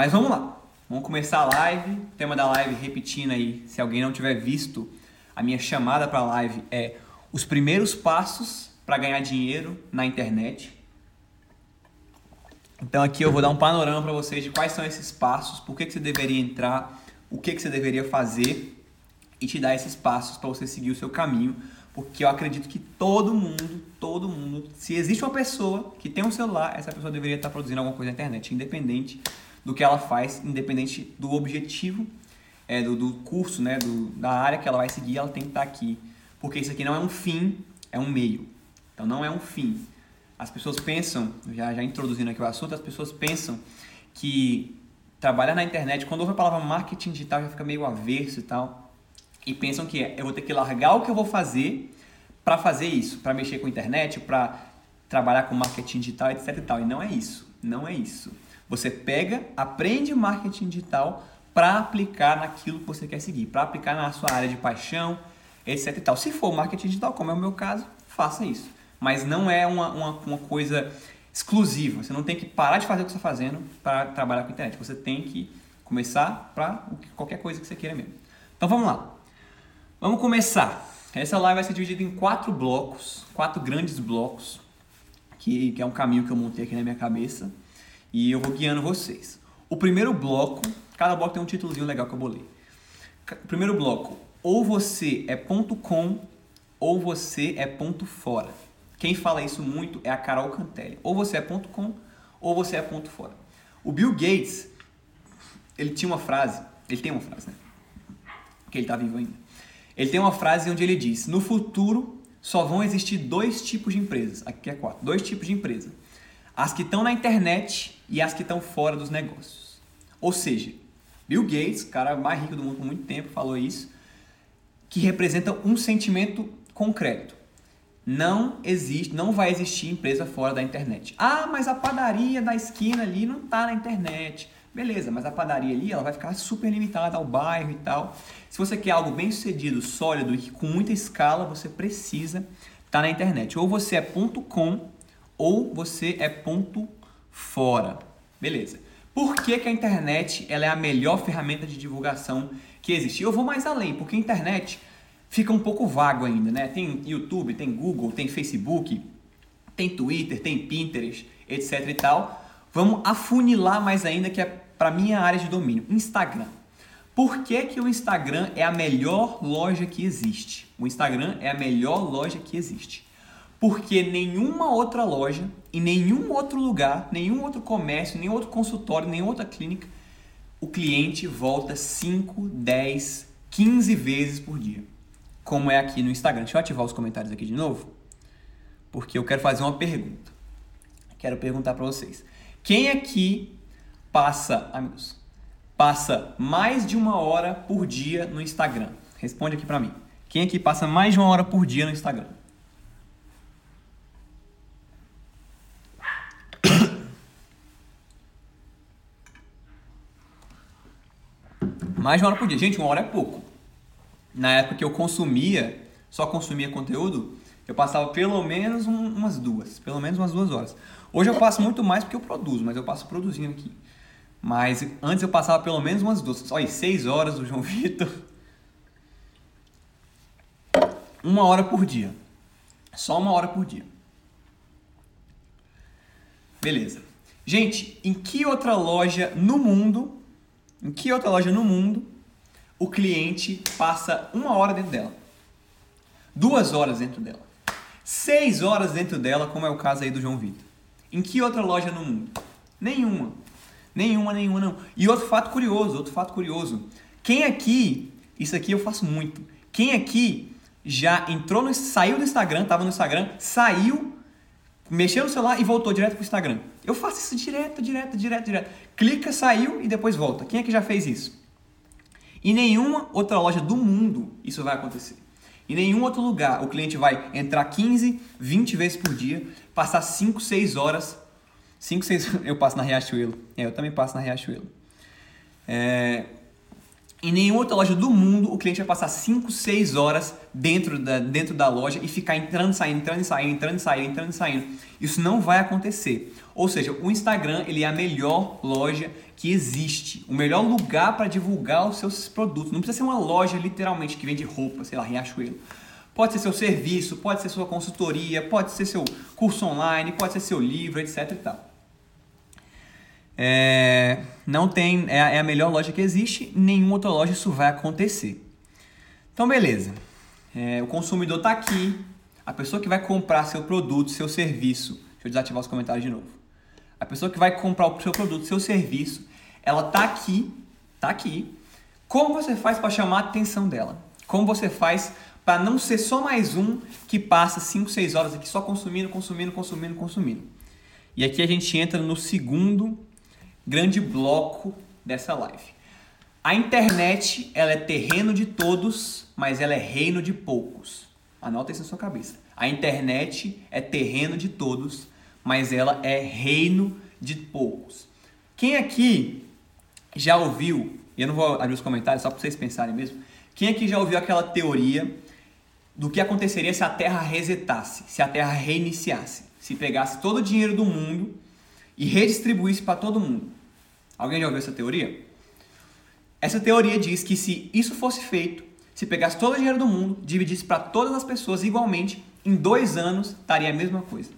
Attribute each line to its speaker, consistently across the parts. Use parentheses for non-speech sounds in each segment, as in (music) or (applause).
Speaker 1: Mas vamos lá. Vamos começar a live. Tema da live repetindo aí, se alguém não tiver visto, a minha chamada para a live é os primeiros passos para ganhar dinheiro na internet. Então aqui eu vou dar um panorama para vocês de quais são esses passos, por que, que você deveria entrar, o que, que você deveria fazer e te dar esses passos para você seguir o seu caminho, porque eu acredito que todo mundo, todo mundo, se existe uma pessoa que tem um celular, essa pessoa deveria estar produzindo alguma coisa na internet, independente do que ela faz, independente do objetivo é, do, do, curso, né, do, da área que ela vai seguir, ela tem que estar aqui, porque isso aqui não é um fim, é um meio. Então não é um fim. As pessoas pensam, já, já introduzindo aqui o assunto, as pessoas pensam que trabalhar na internet, quando ouve a palavra marketing digital, já fica meio averso e tal. E pensam que é, eu vou ter que largar o que eu vou fazer para fazer isso, para mexer com a internet, para trabalhar com marketing digital, etc e tal. E não é isso. Não é isso. Você pega, aprende marketing digital para aplicar naquilo que você quer seguir, para aplicar na sua área de paixão, etc e tal. Se for marketing digital, como é o meu caso, faça isso. Mas não é uma, uma, uma coisa exclusiva. Você não tem que parar de fazer o que você está fazendo para trabalhar com a internet. Você tem que começar para qualquer coisa que você queira mesmo. Então vamos lá. Vamos começar. Essa live vai ser dividida em quatro blocos, quatro grandes blocos, que, que é um caminho que eu montei aqui na minha cabeça e eu vou guiando vocês. O primeiro bloco, cada bloco tem um títulozinho legal que eu bolei. O primeiro bloco, ou você é ponto com ou você é ponto fora. Quem fala isso muito é a Carol Cantelli. Ou você é ponto com, ou você é ponto fora. O Bill Gates, ele tinha uma frase, ele tem uma frase, né? Que ele está vivo ainda. Ele tem uma frase onde ele diz: No futuro só vão existir dois tipos de empresas. Aqui é quatro. Dois tipos de empresa. As que estão na internet e as que estão fora dos negócios. Ou seja, Bill Gates, cara mais rico do mundo por muito tempo, falou isso, que representa um sentimento concreto não existe, não vai existir empresa fora da internet. Ah, mas a padaria da esquina ali não está na internet. Beleza, mas a padaria ali ela vai ficar super limitada ao bairro e tal. Se você quer algo bem sucedido, sólido e com muita escala, você precisa estar tá na internet. Ou você é ponto .com ou você é ponto fora. Beleza. Por que, que a internet ela é a melhor ferramenta de divulgação que existe? Eu vou mais além, porque a internet fica um pouco vago ainda, né? Tem YouTube, tem Google, tem Facebook, tem Twitter, tem Pinterest, etc e tal. Vamos afunilar mais ainda que é para minha área de domínio, Instagram. Por que, que o Instagram é a melhor loja que existe? O Instagram é a melhor loja que existe. Porque nenhuma outra loja, em nenhum outro lugar, nenhum outro comércio, nenhum outro consultório, nenhuma outra clínica, o cliente volta 5, 10, 15 vezes por dia como é aqui no Instagram. Deixa eu ativar os comentários aqui de novo, porque eu quero fazer uma pergunta. Quero perguntar para vocês. Quem aqui passa, amigos, passa mais de uma hora por dia no Instagram? Responde aqui para mim. Quem aqui passa mais de uma hora por dia no Instagram? Mais de uma hora por dia. Gente, uma hora é pouco na época que eu consumia, só consumia conteúdo, eu passava pelo menos um, umas duas, pelo menos umas duas horas. Hoje eu passo muito mais porque eu produzo, mas eu passo produzindo aqui. Mas antes eu passava pelo menos umas duas. Olha, seis horas do João (laughs) Vitor. Uma hora por dia. Só uma hora por dia. Beleza. Gente, em que outra loja no mundo, em que outra loja no mundo o cliente passa uma hora dentro dela, duas horas dentro dela, seis horas dentro dela, como é o caso aí do João Vitor. Em que outra loja no mundo? Nenhuma. Nenhuma, nenhuma, não. E outro fato curioso, outro fato curioso. Quem aqui, isso aqui eu faço muito. Quem aqui já entrou no, saiu do Instagram, tava no Instagram, saiu, mexeu no celular e voltou direto pro Instagram. Eu faço isso direto, direto, direto, direto. Clica, saiu e depois volta. Quem é que já fez isso? Em nenhuma outra loja do mundo isso vai acontecer. Em nenhum outro lugar o cliente vai entrar 15, 20 vezes por dia, passar 5, 6 horas. 5, 6 (laughs) eu passo na Riachuelo. É, eu também passo na Riachuelo. É, Em nenhuma outra loja do mundo o cliente vai passar 5, 6 horas dentro da, dentro da loja e ficar entrando, saindo, entrando e saindo, entrando e saindo, entrando e saindo. Isso não vai acontecer. Ou seja, o Instagram ele é a melhor loja que existe, o melhor lugar para divulgar os seus produtos. Não precisa ser uma loja literalmente que vende roupa, sei lá, Riachuelo. Pode ser seu serviço, pode ser sua consultoria, pode ser seu curso online, pode ser seu livro, etc. E tal. É, não tem, é, é a melhor loja que existe, nenhuma outra loja isso vai acontecer. Então, beleza. É, o consumidor está aqui, a pessoa que vai comprar seu produto, seu serviço. Deixa eu desativar os comentários de novo. A pessoa que vai comprar o seu produto, seu serviço, ela está aqui, está aqui. Como você faz para chamar a atenção dela? Como você faz para não ser só mais um que passa 5, 6 horas aqui só consumindo, consumindo, consumindo, consumindo? E aqui a gente entra no segundo grande bloco dessa live. A internet ela é terreno de todos, mas ela é reino de poucos. Anota isso na sua cabeça. A internet é terreno de todos, mas ela é reino de poucos. Quem aqui já ouviu, e eu não vou abrir os comentários só para vocês pensarem mesmo, quem aqui já ouviu aquela teoria do que aconteceria se a Terra resetasse, se a Terra reiniciasse, se pegasse todo o dinheiro do mundo e redistribuísse para todo mundo? Alguém já ouviu essa teoria? Essa teoria diz que se isso fosse feito, se pegasse todo o dinheiro do mundo, dividisse para todas as pessoas igualmente, em dois anos estaria a mesma coisa.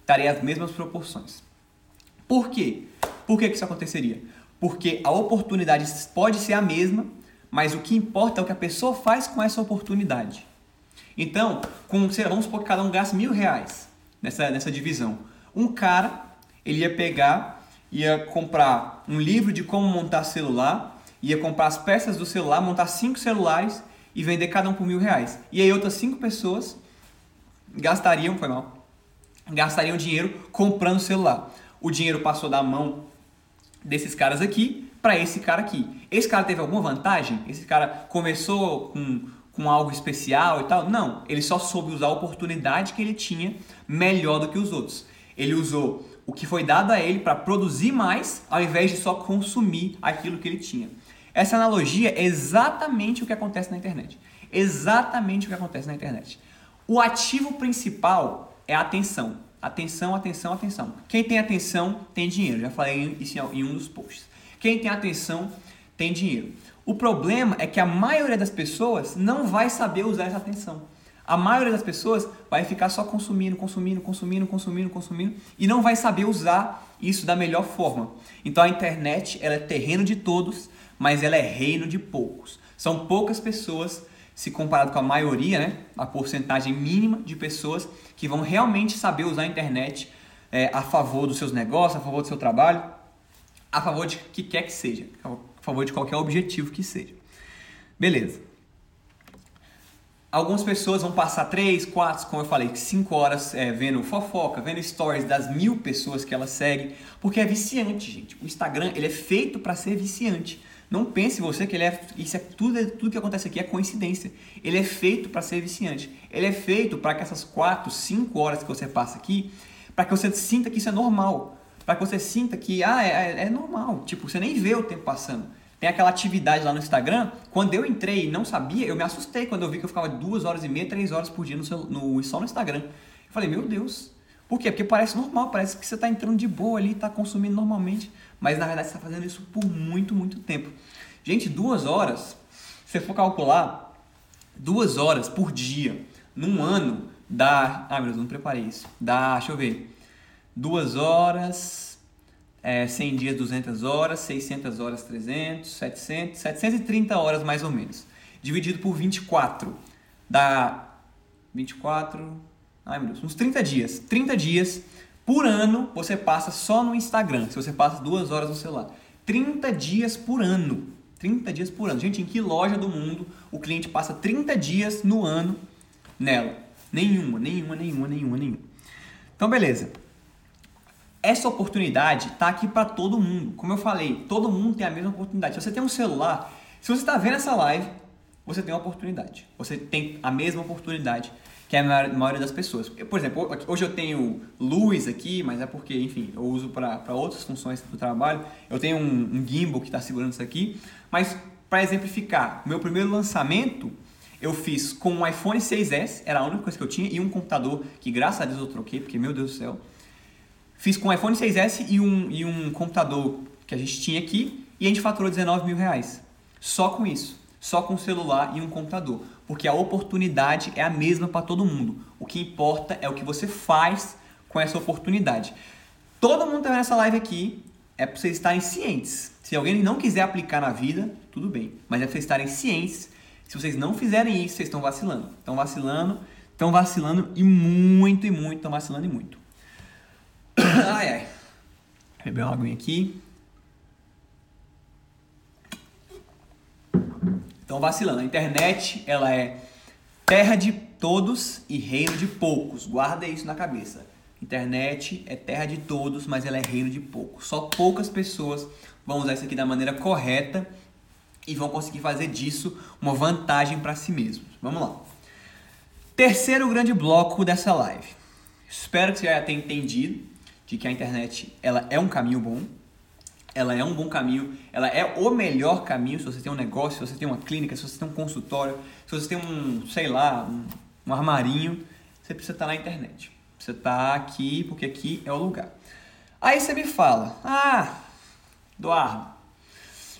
Speaker 1: Estaria as mesmas proporções. Por quê? Por que, que isso aconteceria? Porque a oportunidade pode ser a mesma, mas o que importa é o que a pessoa faz com essa oportunidade. Então, com, sei lá, vamos supor que cada um gaste mil reais nessa, nessa divisão. Um cara, ele ia pegar ia comprar um livro de como montar celular, ia comprar as peças do celular, montar cinco celulares e vender cada um por mil reais. E aí outras cinco pessoas gastariam, foi mal, gastariam dinheiro comprando celular. O dinheiro passou da mão desses caras aqui para esse cara aqui. Esse cara teve alguma vantagem? Esse cara começou com, com algo especial e tal? Não, ele só soube usar a oportunidade que ele tinha melhor do que os outros. Ele usou o que foi dado a ele para produzir mais, ao invés de só consumir aquilo que ele tinha. Essa analogia é exatamente o que acontece na internet. Exatamente o que acontece na internet. O ativo principal é a atenção. Atenção, atenção, atenção. Quem tem atenção tem dinheiro. Já falei isso em um dos posts. Quem tem atenção tem dinheiro. O problema é que a maioria das pessoas não vai saber usar essa atenção. A maioria das pessoas vai ficar só consumindo, consumindo, consumindo, consumindo, consumindo e não vai saber usar isso da melhor forma. Então a internet ela é terreno de todos, mas ela é reino de poucos. São poucas pessoas, se comparado com a maioria, né, a porcentagem mínima de pessoas que vão realmente saber usar a internet é, a favor dos seus negócios, a favor do seu trabalho, a favor de que quer que seja, a favor de qualquer objetivo que seja. Beleza. Algumas pessoas vão passar 3, 4, como eu falei, 5 horas é, vendo fofoca, vendo stories das mil pessoas que elas seguem, porque é viciante, gente. O Instagram ele é feito para ser viciante. Não pense você que ele é isso é tudo tudo que acontece aqui é coincidência. Ele é feito para ser viciante. Ele é feito para que essas 4, 5 horas que você passa aqui, para que você sinta que isso é normal, para que você sinta que ah, é, é, é normal, tipo, você nem vê o tempo passando. Tem aquela atividade lá no Instagram. Quando eu entrei e não sabia, eu me assustei quando eu vi que eu ficava duas horas e meia, três horas por dia no, seu, no só no Instagram. Eu falei, meu Deus. Por quê? Porque parece normal, parece que você está entrando de boa ali, está consumindo normalmente. Mas na verdade você está fazendo isso por muito, muito tempo. Gente, duas horas, se você for calcular, duas horas por dia, num ano, dá. Ah, meu Deus, não preparei isso. Dá, deixa eu ver. Duas horas é, 100 dias 200 horas, 600 horas 300, 700, 730 horas mais ou menos. Dividido por 24 dá 24, ai meu Deus, uns 30 dias. 30 dias por ano você passa só no Instagram, se você passa duas horas no celular. 30 dias por ano. 30 dias por ano. Gente, em que loja do mundo o cliente passa 30 dias no ano nela? Nenhuma, nenhuma, nenhuma, nenhuma, nenhuma. Então, beleza. Essa oportunidade está aqui para todo mundo. Como eu falei, todo mundo tem a mesma oportunidade. Se você tem um celular, se você está vendo essa live, você tem uma oportunidade. Você tem a mesma oportunidade que a maioria das pessoas. Eu, por exemplo, hoje eu tenho luz aqui, mas é porque, enfim, eu uso para outras funções do trabalho. Eu tenho um, um gimbal que está segurando isso aqui, mas para exemplificar, meu primeiro lançamento eu fiz com um iPhone 6S, era a única coisa que eu tinha, e um computador que graças a Deus eu troquei, porque meu Deus do céu. Fiz com um iPhone 6S e um, e um computador que a gente tinha aqui, e a gente faturou 19 mil reais. Só com isso. Só com um celular e um computador. Porque a oportunidade é a mesma para todo mundo. O que importa é o que você faz com essa oportunidade. Todo mundo tá vendo essa live aqui é para vocês estarem cientes. Se alguém não quiser aplicar na vida, tudo bem. Mas é para vocês estarem cientes se vocês não fizerem isso, vocês estão vacilando. Estão vacilando, estão vacilando e muito, e muito, estão vacilando e muito. Ai, ai. Beber uma aguinha aqui. Estão vacilando. A internet, ela é terra de todos e reino de poucos. Guarda isso na cabeça. Internet é terra de todos, mas ela é reino de poucos. Só poucas pessoas vão usar isso aqui da maneira correta e vão conseguir fazer disso uma vantagem para si mesmos. Vamos lá. Terceiro grande bloco dessa live. Espero que você já tenha entendido de que a internet ela é um caminho bom, ela é um bom caminho, ela é o melhor caminho se você tem um negócio, se você tem uma clínica, se você tem um consultório, se você tem um, sei lá, um, um armarinho, você precisa estar na internet. Você está aqui porque aqui é o lugar. Aí você me fala, ah, Eduardo,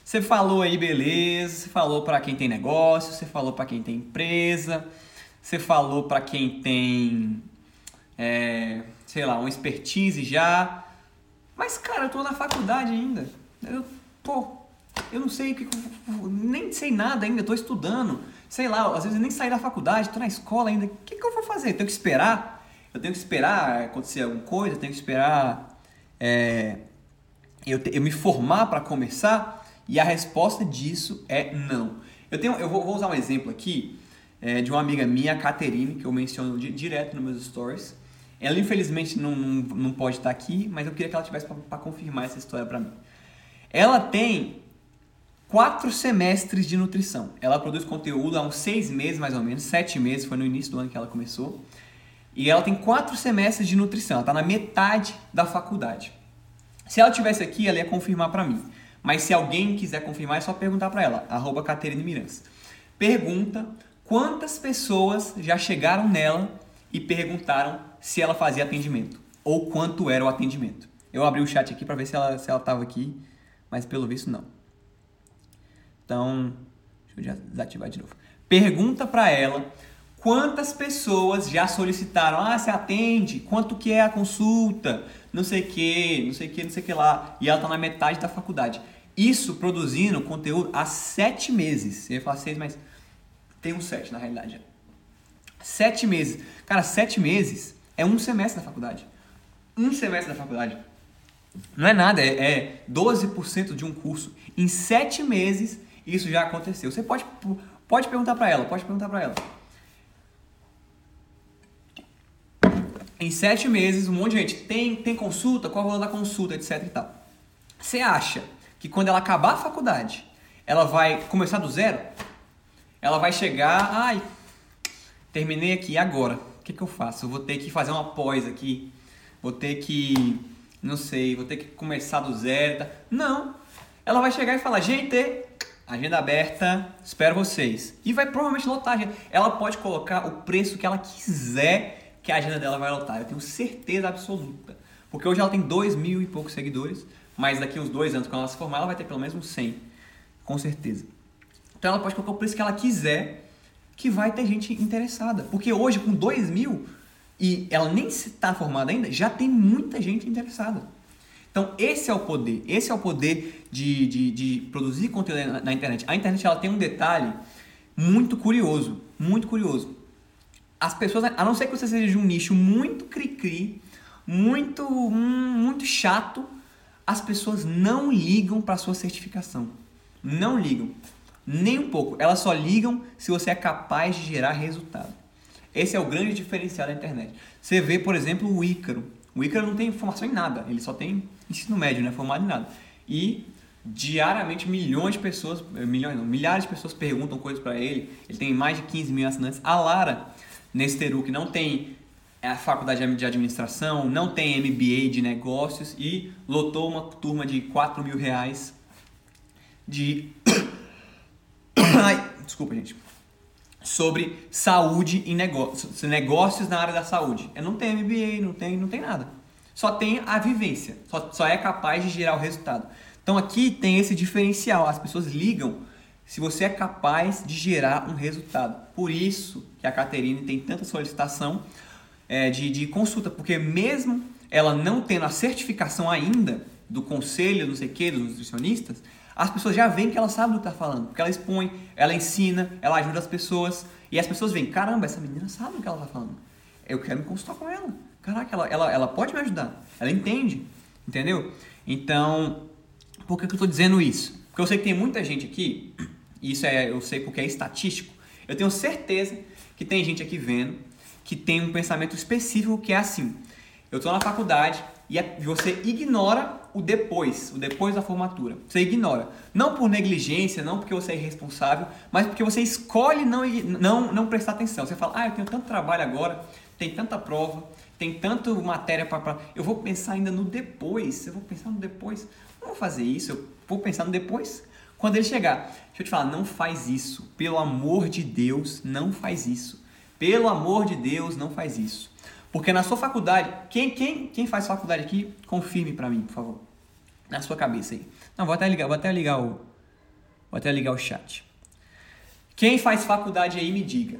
Speaker 1: você falou aí, beleza, você falou para quem tem negócio, você falou para quem tem empresa, você falou para quem tem, é, sei lá, uma expertise já. Mas, cara, eu tô na faculdade ainda. Eu, pô, eu não sei o que. Nem sei nada ainda, tô estudando. Sei lá, às vezes eu nem saí da faculdade, tô na escola ainda. O que, que eu vou fazer? Eu tenho que esperar? Eu tenho que esperar acontecer alguma coisa? Eu tenho que esperar é, eu, eu me formar para começar? E a resposta disso é não. Eu, tenho, eu vou, vou usar um exemplo aqui é, de uma amiga minha, a Caterine, que eu menciono direto nos meus stories. Ela infelizmente não, não, pode estar aqui, mas eu queria que ela tivesse para confirmar essa história para mim. Ela tem quatro semestres de nutrição. Ela produz conteúdo há uns seis meses mais ou menos, sete meses, foi no início do ano que ela começou. E ela tem quatro semestres de nutrição, ela está na metade da faculdade. Se ela tivesse aqui, ela ia confirmar para mim. Mas se alguém quiser confirmar, é só perguntar para ela, arroba. Pergunta quantas pessoas já chegaram nela e perguntaram se ela fazia atendimento ou quanto era o atendimento. Eu abri o chat aqui para ver se ela se ela estava aqui, mas pelo visto não. Então, deixa eu desativar de novo. Pergunta para ela quantas pessoas já solicitaram, ah, você atende, quanto que é a consulta, não sei que, não sei que, não sei que lá. E ela está na metade da faculdade. Isso produzindo conteúdo há sete meses. Você ia falar seis, mas tem um sete na realidade. Sete meses. Cara, sete meses é um semestre da faculdade. Um semestre da faculdade. Não é nada, é, é 12% de um curso. Em sete meses isso já aconteceu. Você pode, pode perguntar para ela, pode perguntar para ela. Em sete meses, um monte de gente tem, tem consulta, qual é o valor da consulta, etc e tal. Você acha que quando ela acabar a faculdade, ela vai começar do zero? Ela vai chegar, ai, terminei aqui, agora? O que, que eu faço? Eu vou ter que fazer uma pós aqui, vou ter que, não sei, vou ter que começar do zero. Tá? Não. Ela vai chegar e falar, gente, agenda aberta, espero vocês. E vai provavelmente lotar a agenda. Ela pode colocar o preço que ela quiser que a agenda dela vai lotar. Eu tenho certeza absoluta. Porque hoje ela tem dois mil e poucos seguidores, mas daqui uns dois anos, quando ela se formar, ela vai ter pelo menos uns 100. Com certeza. Então ela pode colocar o preço que ela quiser, que vai ter gente interessada. Porque hoje, com dois mil, e ela nem está formada ainda, já tem muita gente interessada. Então, esse é o poder. Esse é o poder de, de, de produzir conteúdo na, na internet. A internet ela tem um detalhe muito curioso. Muito curioso as pessoas, a não ser que você seja de um nicho muito cri-cri, muito, hum, muito chato, as pessoas não ligam para sua certificação. Não ligam. Nem um pouco. Elas só ligam se você é capaz de gerar resultado. Esse é o grande diferencial da internet. Você vê, por exemplo, o Ícaro. O Ícaro não tem formação em nada. Ele só tem ensino médio, não é formado em nada. E diariamente milhões de pessoas, eh, milhões não, milhares de pessoas perguntam coisas para ele. Ele tem mais de 15 mil assinantes. A Lara Nesteru, que não tem a faculdade de administração, não tem MBA de negócios e lotou uma turma de 4 mil reais de (coughs) Ai, desculpa, gente. Sobre saúde e negócios, negócios na área da saúde. Eu não tenho MBA, não tem, não tem nada. Só tem a vivência, só, só é capaz de gerar o resultado. Então aqui tem esse diferencial. As pessoas ligam se você é capaz de gerar um resultado. Por isso que a Caterine tem tanta solicitação é, de, de consulta, porque mesmo ela não tendo a certificação ainda do conselho, não sei o que, dos nutricionistas, as pessoas já veem que ela sabe do que está falando, porque ela expõe, ela ensina, ela ajuda as pessoas, e as pessoas veem, caramba, essa menina sabe do que ela está falando. Eu quero me consultar com ela. Caraca, ela, ela, ela pode me ajudar. Ela entende, entendeu? Então, por que, que eu estou dizendo isso? Porque eu sei que tem muita gente aqui, e isso é, eu sei porque é estatístico, eu tenho certeza que tem gente aqui vendo que tem um pensamento específico que é assim. Eu estou na faculdade e você ignora o depois, o depois da formatura. Você ignora. Não por negligência, não porque você é irresponsável, mas porque você escolhe não, não, não prestar atenção. Você fala, ah, eu tenho tanto trabalho agora, tem tanta prova, tem tanto matéria para. Eu vou pensar ainda no depois. Eu vou pensar no depois. Não vou fazer isso, eu vou pensar no depois. Quando ele chegar, deixa eu te falar, não faz isso. Pelo amor de Deus, não faz isso. Pelo amor de Deus, não faz isso. Porque na sua faculdade, quem, quem, quem faz faculdade aqui, confirme para mim, por favor. Na sua cabeça aí. Não, vou até ligar, vou até ligar o. Vou até ligar o chat. Quem faz faculdade aí, me diga.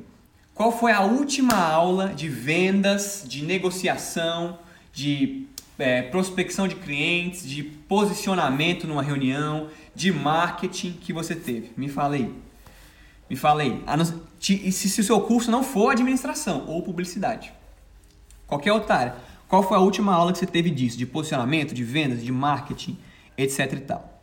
Speaker 1: Qual foi a última aula de vendas, de negociação, de é, prospecção de clientes, de posicionamento numa reunião, de marketing que você teve? Me fala aí. Me fala aí. Se, se o seu curso não for administração ou publicidade? Qualquer outra área. Qual foi a última aula que você teve disso? De posicionamento, de vendas, de marketing, etc e tal?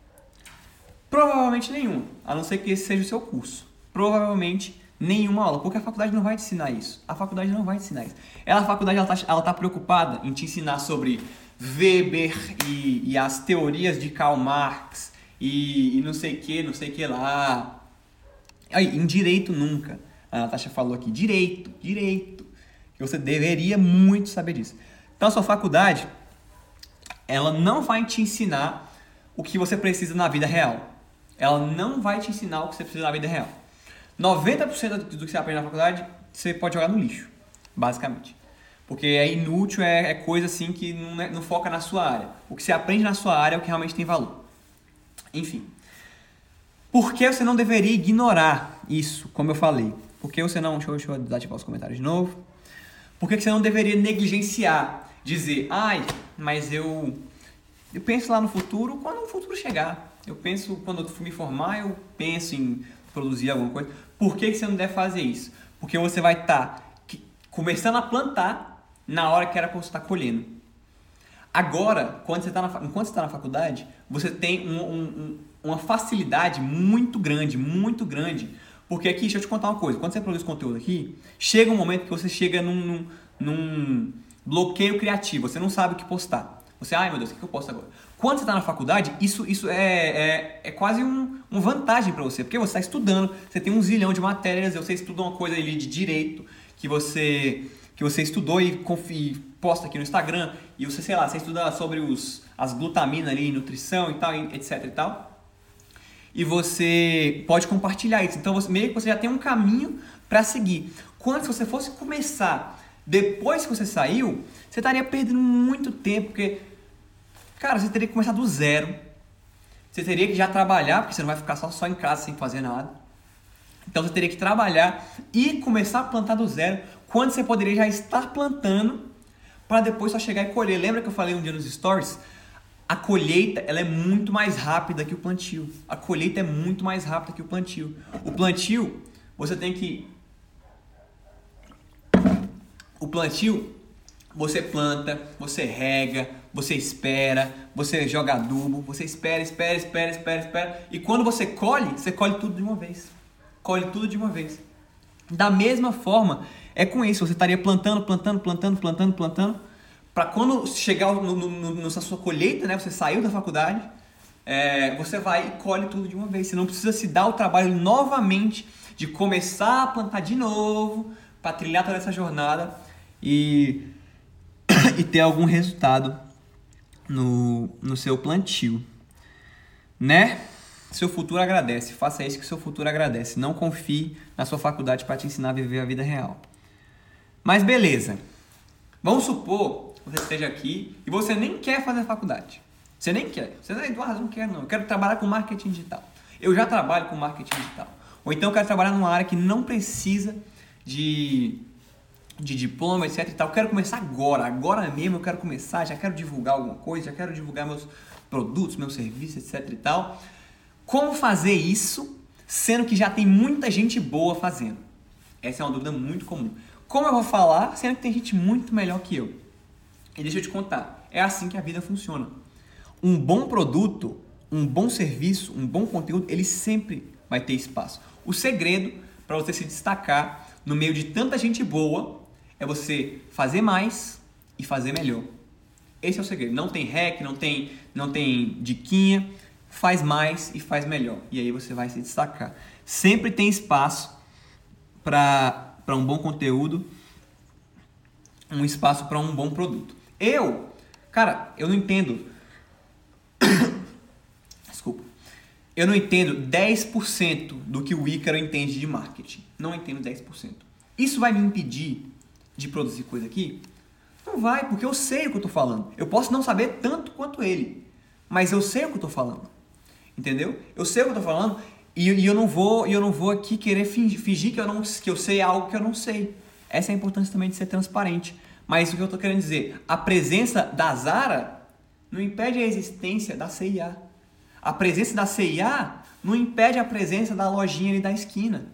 Speaker 1: Provavelmente nenhuma, a não ser que esse seja o seu curso. Provavelmente nenhuma aula, porque a faculdade não vai te ensinar isso. A faculdade não vai te ensinar isso. Ela, a faculdade ela está tá preocupada em te ensinar sobre Weber e, e as teorias de Karl Marx e, e não sei que, não sei que lá. Aí, em direito nunca. A Natasha falou aqui, direito, direito. Que você deveria muito saber disso. Então a sua faculdade, ela não vai te ensinar o que você precisa na vida real. Ela não vai te ensinar o que você precisa na vida real. 90% do que você aprende na faculdade, você pode jogar no lixo, basicamente. Porque é inútil, é, é coisa assim que não, é, não foca na sua área. O que você aprende na sua área é o que realmente tem valor. Enfim. Por que você não deveria ignorar isso, como eu falei? Por que você não. Deixa eu, deixa eu desativar os comentários de novo. Por que você não deveria negligenciar? Dizer, ai, mas eu, eu penso lá no futuro quando o futuro chegar. Eu penso, quando eu me formar, eu penso em produzir alguma coisa. Por que, que você não deve fazer isso? Porque você vai estar tá começando a plantar na hora que era para você estar tá colhendo. Agora, quando você tá na, enquanto você está na faculdade, você tem um, um, uma facilidade muito grande, muito grande porque aqui, deixa eu te contar uma coisa, quando você produz conteúdo aqui, chega um momento que você chega num, num, num bloqueio criativo, você não sabe o que postar. Você, ai meu Deus, o que eu posto agora? Quando você está na faculdade, isso, isso é, é, é quase um, uma vantagem para você, porque você está estudando, você tem um zilhão de matérias, você estuda uma coisa ali de direito que você, que você estudou e, e posta aqui no Instagram, e você, sei lá, você estuda sobre os, as glutaminas ali, nutrição e tal, etc e tal e você pode compartilhar isso. Então, você, meio que você já tem um caminho para seguir. Quando se você fosse começar depois que você saiu, você estaria perdendo muito tempo, porque, cara, você teria que começar do zero. Você teria que já trabalhar, porque você não vai ficar só, só em casa sem fazer nada. Então você teria que trabalhar e começar a plantar do zero, quando você poderia já estar plantando para depois só chegar e colher. Lembra que eu falei um dia nos stories? A colheita ela é muito mais rápida que o plantio. A colheita é muito mais rápida que o plantio. O plantio, você tem que. O plantio, você planta, você rega, você espera, você joga adubo, você espera, espera, espera, espera, espera. E quando você colhe, você colhe tudo de uma vez. Colhe tudo de uma vez. Da mesma forma, é com isso. Você estaria plantando, plantando, plantando, plantando, plantando para quando chegar no, no, no, na sua colheita, né, você saiu da faculdade, é, você vai e colhe tudo de uma vez. Você não precisa se dar o trabalho novamente de começar a plantar de novo, para trilhar toda essa jornada e, (coughs) e ter algum resultado no, no seu plantio, né? seu futuro agradece. Faça isso que seu futuro agradece. Não confie na sua faculdade para te ensinar a viver a vida real. Mas beleza. Vamos supor você esteja aqui e você nem quer fazer faculdade. Você nem quer. Você não, Eduardo, não quero não. Eu quero trabalhar com marketing digital. Eu já trabalho com marketing digital. Ou então eu quero trabalhar numa área que não precisa de, de diploma, etc e tal. Eu quero começar agora. Agora mesmo eu quero começar. Já quero divulgar alguma coisa. Já quero divulgar meus produtos, meus serviços, etc e tal. Como fazer isso, sendo que já tem muita gente boa fazendo? Essa é uma dúvida muito comum. Como eu vou falar, sendo que tem gente muito melhor que eu? E deixa eu te contar, é assim que a vida funciona. Um bom produto, um bom serviço, um bom conteúdo, ele sempre vai ter espaço. O segredo para você se destacar no meio de tanta gente boa é você fazer mais e fazer melhor. Esse é o segredo. Não tem hack, não tem, não tem diquinha. Faz mais e faz melhor. E aí você vai se destacar. Sempre tem espaço para um bom conteúdo, um espaço para um bom produto. Eu, cara, eu não entendo. (coughs) Desculpa. Eu não entendo 10% do que o Ícaro entende de marketing. Não entendo 10%. Isso vai me impedir de produzir coisa aqui? Não vai, porque eu sei o que eu estou falando. Eu posso não saber tanto quanto ele, mas eu sei o que eu estou falando. Entendeu? Eu sei o que eu estou falando e, e, eu não vou eu não vou aqui querer fingir, fingir, que, eu não, que eu sei algo que eu não sei. Essa é a importância também de ser transparente. Mas o que eu estou querendo dizer, a presença da Zara não impede a existência da CIA. A presença da CIA não impede a presença da lojinha ali da esquina.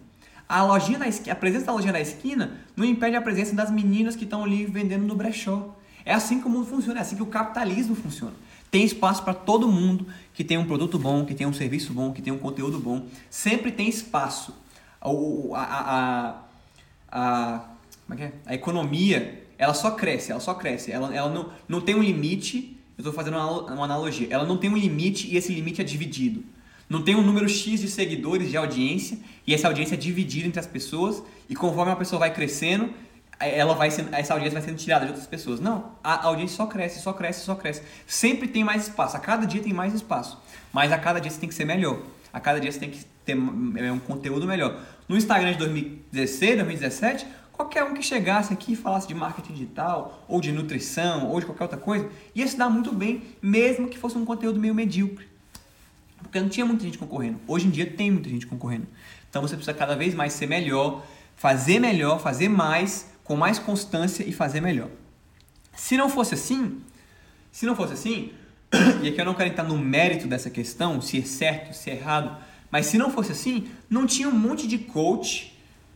Speaker 1: A, lojinha da esquina, a presença da lojinha da esquina não impede a presença das meninas que estão ali vendendo no brechó. É assim que o mundo funciona, é assim que o capitalismo funciona. Tem espaço para todo mundo que tem um produto bom, que tem um serviço bom, que tem um conteúdo bom. Sempre tem espaço. A, a, a, a, como é que é? a economia ela só cresce, ela só cresce. Ela, ela não, não tem um limite. Eu estou fazendo uma analogia. Ela não tem um limite e esse limite é dividido. Não tem um número X de seguidores de audiência e essa audiência é dividida entre as pessoas e conforme a pessoa vai crescendo, ela vai sendo, essa audiência vai sendo tirada de outras pessoas. Não, a audiência só cresce, só cresce, só cresce. Sempre tem mais espaço, a cada dia tem mais espaço. Mas a cada dia você tem que ser melhor. A cada dia você tem que ter um conteúdo melhor. No Instagram de 2016, 2017, Qualquer um que chegasse aqui e falasse de marketing digital, ou de nutrição, ou de qualquer outra coisa, ia se dar muito bem, mesmo que fosse um conteúdo meio medíocre. Porque não tinha muita gente concorrendo. Hoje em dia tem muita gente concorrendo. Então você precisa cada vez mais ser melhor, fazer melhor, fazer mais, com mais constância e fazer melhor. Se não fosse assim, se não fosse assim, (coughs) e aqui eu não quero entrar no mérito dessa questão, se é certo, se é errado, mas se não fosse assim, não tinha um monte de coach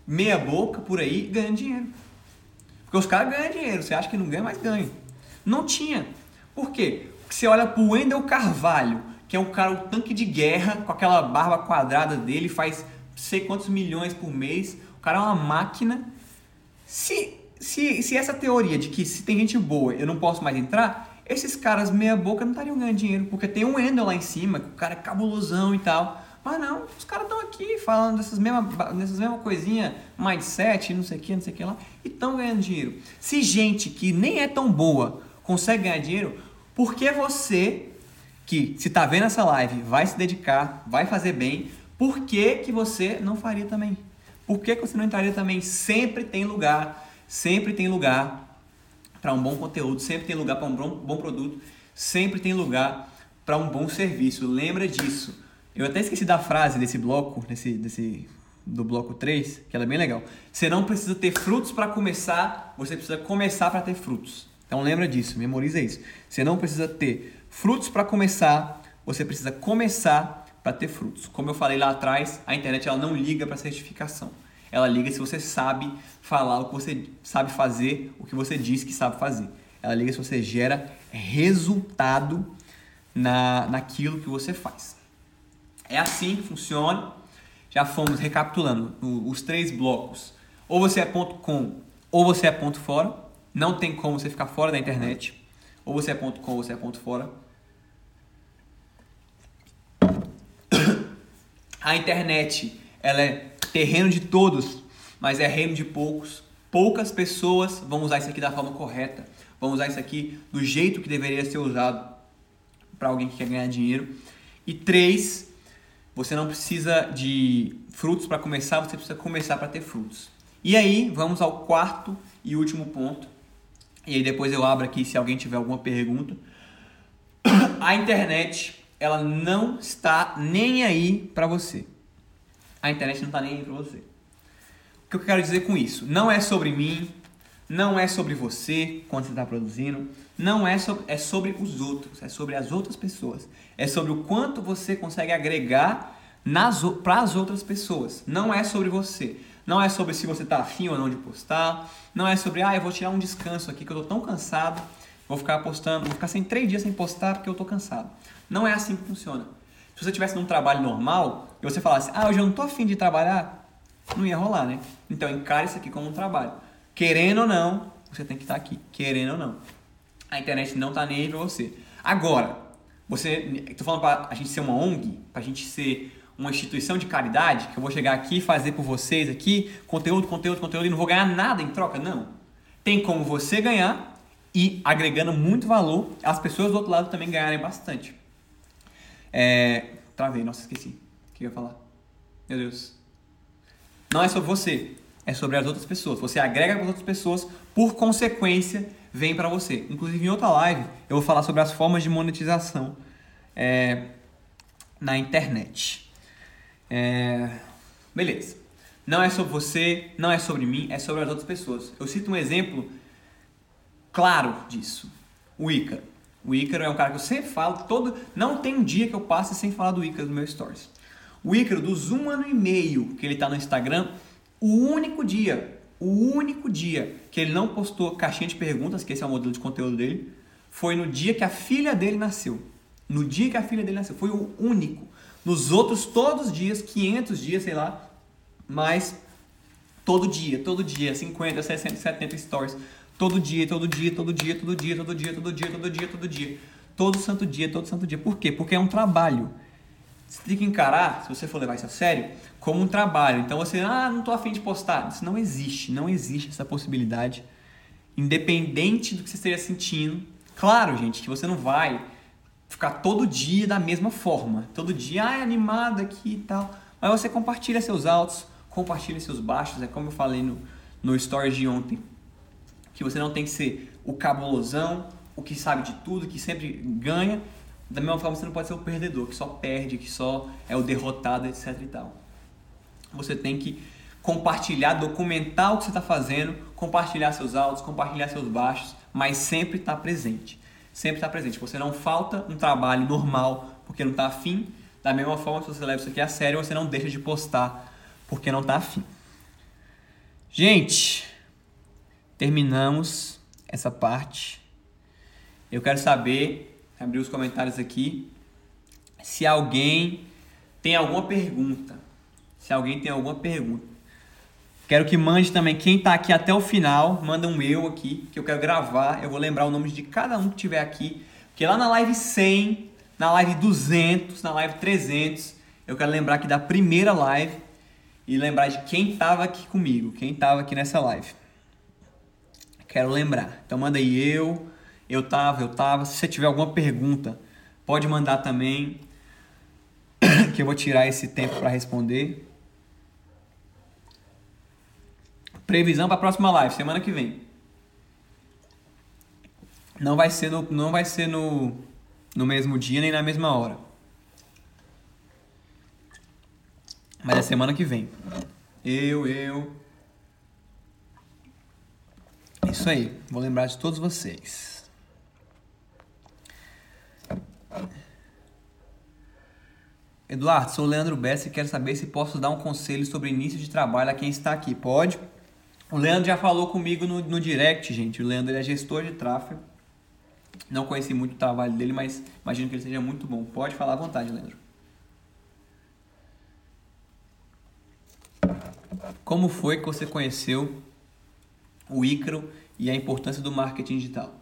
Speaker 1: meia boca por aí ganhando dinheiro. Porque os caras ganham dinheiro, você acha que não ganha, mas ganha. Não tinha. Por quê? Porque você olha pro Wendel Carvalho, que é um cara, um tanque de guerra, com aquela barba quadrada dele, faz sei quantos milhões por mês, o cara é uma máquina. Se, se, se essa teoria de que se tem gente boa eu não posso mais entrar, esses caras meia boca não estariam ganhando dinheiro, porque tem um Wendel lá em cima, que o cara é cabulosão e tal. Mas não, os caras estão aqui falando dessas mesmas, dessas mesmas coisinhas, mindset, não sei o que, não sei o que lá, e estão ganhando dinheiro. Se gente que nem é tão boa consegue ganhar dinheiro, por que você, que se está vendo essa live, vai se dedicar, vai fazer bem, por que, que você não faria também? Por que, que você não entraria também? Sempre tem lugar, sempre tem lugar para um bom conteúdo, sempre tem lugar para um bom, bom produto, sempre tem lugar para um bom serviço. Lembra disso. Eu até esqueci da frase desse bloco, desse, desse, do bloco 3, que ela é bem legal. Você não precisa ter frutos para começar, você precisa começar para ter frutos. Então lembra disso, memoriza isso. Você não precisa ter frutos para começar, você precisa começar para ter frutos. Como eu falei lá atrás, a internet ela não liga para certificação. Ela liga se você sabe falar o que você sabe fazer, o que você diz que sabe fazer. Ela liga se você gera resultado na, naquilo que você faz. É assim que funciona. Já fomos recapitulando os três blocos. Ou você é ponto com, ou você é ponto fora. Não tem como você ficar fora da internet. Ou você é ponto com, ou você é ponto fora. (coughs) A internet, ela é terreno de todos, mas é reino de poucos. Poucas pessoas vão usar isso aqui da forma correta. Vão usar isso aqui do jeito que deveria ser usado para alguém que quer ganhar dinheiro. E três, Você não precisa de frutos para começar, você precisa começar para ter frutos. E aí, vamos ao quarto e último ponto. E aí depois eu abro aqui se alguém tiver alguma pergunta. (coughs) A internet, ela não está nem aí para você. A internet não está nem aí para você. O que eu quero dizer com isso? Não é sobre mim, não é sobre você quando você está produzindo, não é sobre, é sobre os outros, é sobre as outras pessoas, é sobre o quanto você consegue agregar para as outras pessoas. Não é sobre você, não é sobre se você está afim ou não de postar, não é sobre ah eu vou tirar um descanso aqui que eu estou tão cansado, vou ficar postando, vou ficar sem três dias sem postar porque eu estou cansado. Não é assim que funciona. Se você tivesse num trabalho normal e você falasse ah hoje eu não estou afim de trabalhar, não ia rolar, né? Então encare isso aqui como um trabalho. Querendo ou não, você tem que estar aqui. Querendo ou não. A internet não está nem aí para você. Agora, você. Estou falando para a gente ser uma ONG, para a gente ser uma instituição de caridade, que eu vou chegar aqui e fazer por vocês aqui, conteúdo, conteúdo, conteúdo, e não vou ganhar nada em troca. Não. Tem como você ganhar e agregando muito valor, as pessoas do outro lado também ganharem bastante. É... Travei, nossa, esqueci. O que eu ia falar? Meu Deus. Não é sobre você, é sobre as outras pessoas. Você agrega com as outras pessoas, por consequência, vem para você. Inclusive, em outra live, eu vou falar sobre as formas de monetização é, na internet. É, beleza. Não é sobre você, não é sobre mim, é sobre as outras pessoas. Eu cito um exemplo claro disso. O Ícaro. O Ícaro é um cara que eu sempre falo, todo, não tem um dia que eu passe sem falar do Ícaro no meu stories. O Ícaro, dos um ano e meio que ele está no Instagram, o único dia, o único dia que ele não postou caixinha de perguntas, que esse é o modelo de conteúdo dele, foi no dia que a filha dele nasceu. No dia que a filha dele nasceu. Foi o único. Nos outros, todos os dias, 500 dias, sei lá, mas todo dia, todo dia, 50, 60, 70 stories. Todo dia, todo dia, todo dia, todo dia, todo dia, todo dia, todo dia, todo dia. Todo santo dia, todo santo dia. Por quê? Porque é um trabalho. Você tem que encarar, se você for levar isso a sério, como um trabalho. Então você, ah, não estou afim de postar. Isso não existe, não existe essa possibilidade. Independente do que você esteja sentindo. Claro, gente, que você não vai ficar todo dia da mesma forma. Todo dia, ah, é animado aqui e tal. Mas você compartilha seus altos, compartilha seus baixos. É como eu falei no, no story de ontem. Que você não tem que ser o cabulosão, o que sabe de tudo, que sempre ganha da mesma forma, você não pode ser o perdedor, que só perde, que só é o derrotado, etc e tal. Você tem que compartilhar, documentar o que você está fazendo, compartilhar seus altos, compartilhar seus baixos, mas sempre estar tá presente. Sempre estar tá presente. Você não falta um trabalho normal porque não está afim. Da mesma forma, se você leva isso aqui a sério, você não deixa de postar porque não está afim. Gente, terminamos essa parte. Eu quero saber abrir os comentários aqui. Se alguém tem alguma pergunta, se alguém tem alguma pergunta, quero que mande também quem está aqui até o final, manda um eu aqui, que eu quero gravar. Eu vou lembrar o nome de cada um que estiver aqui, porque lá na live 100, na live 200, na live 300, eu quero lembrar aqui da primeira live e lembrar de quem estava aqui comigo, quem estava aqui nessa live. Quero lembrar. Então manda aí eu, eu tava, eu tava. Se você tiver alguma pergunta, pode mandar também, (coughs) que eu vou tirar esse tempo para responder. Previsão para a próxima live, semana que vem. Não vai ser no, não vai ser no, no mesmo dia nem na mesma hora. Mas é semana que vem. Eu, eu. Isso aí. Vou lembrar de todos vocês. Eduardo, sou o Leandro Bessa e quero saber se posso dar um conselho sobre início de trabalho a quem está aqui. Pode? O Leandro já falou comigo no, no direct, gente. O Leandro é gestor de tráfego. Não conheci muito o trabalho dele, mas imagino que ele seja muito bom. Pode falar à vontade, Leandro. Como foi que você conheceu o Ícaro e a importância do marketing digital?